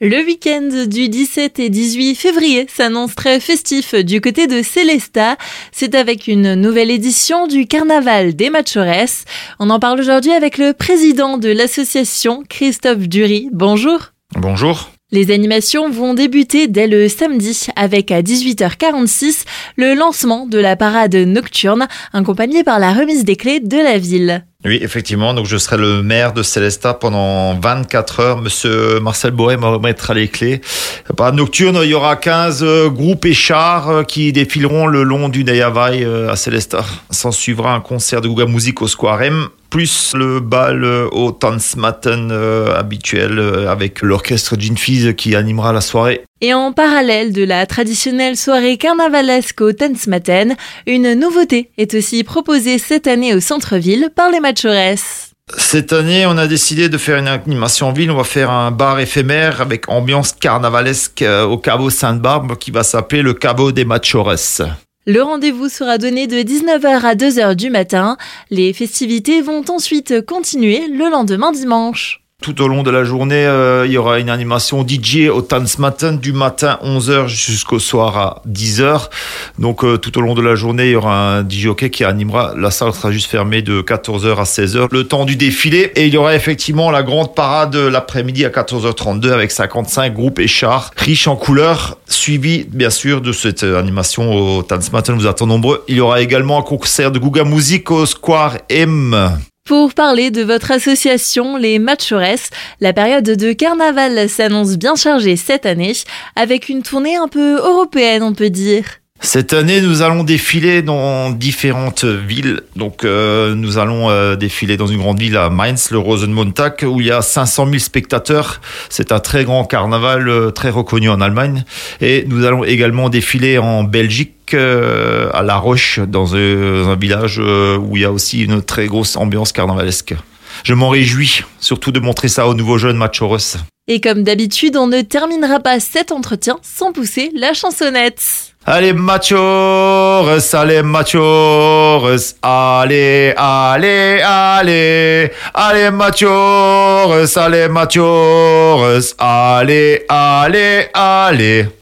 Le week-end du 17 et 18 février s'annonce très festif du côté de Célesta. C'est avec une nouvelle édition du Carnaval des Machores. On en parle aujourd'hui avec le président de l'association, Christophe Dury. Bonjour. Bonjour. Les animations vont débuter dès le samedi avec à 18h46 le lancement de la parade nocturne accompagnée par la remise des clés de la ville. Oui, effectivement. Donc, je serai le maire de Célestat pendant 24 heures. Monsieur Marcel Boré me remettra les clés. Par nocturne, il y aura 15 euh, groupes et chars euh, qui défileront le long du Nayavai euh, à Célestat. S'en suivra un concert de Gouga Musique au Square M plus le bal au Tanzmatten habituel avec l'orchestre Ginfiz qui animera la soirée. Et en parallèle de la traditionnelle soirée carnavalesque au Tanzmatten, une nouveauté est aussi proposée cette année au centre-ville par les Machores. Cette année, on a décidé de faire une animation en ville. On va faire un bar éphémère avec ambiance carnavalesque euh, au Cabo Sainte-Barbe qui va s'appeler le Cabo des Machores. Le rendez-vous sera donné de 19h à 2h du matin. Les festivités vont ensuite continuer le lendemain dimanche. Tout au long de la journée, euh, il y aura une animation DJ au Tanzmatten du matin 11h jusqu'au soir à 10h. Donc euh, tout au long de la journée, il y aura un DJ qui animera. La salle sera juste fermée de 14h à 16h le temps du défilé. Et il y aura effectivement la grande parade l'après-midi à 14h32 avec 55 groupes et chars riches en couleurs, suivi bien sûr de cette animation au Tanzmatten. Vous êtes nombreux. Il y aura également un concert de Guga Music au Square M. Pour parler de votre association, les Machores, la période de carnaval s'annonce bien chargée cette année, avec une tournée un peu européenne, on peut dire. Cette année, nous allons défiler dans différentes villes. Donc, euh, nous allons euh, défiler dans une grande ville à Mainz, le Rosenmontag, où il y a 500 000 spectateurs. C'est un très grand carnaval, euh, très reconnu en Allemagne. Et nous allons également défiler en Belgique, à La Roche, dans un, village où il y a aussi une très grosse ambiance carnavalesque. Je m'en réjouis, surtout de montrer ça aux nouveaux jeunes Machoros. Et comme d'habitude, on ne terminera pas cet entretien sans pousser la chansonnette. Allez machores, allez machores, allez, allez, allez, allez machores, allez machores, allez, allez, allez.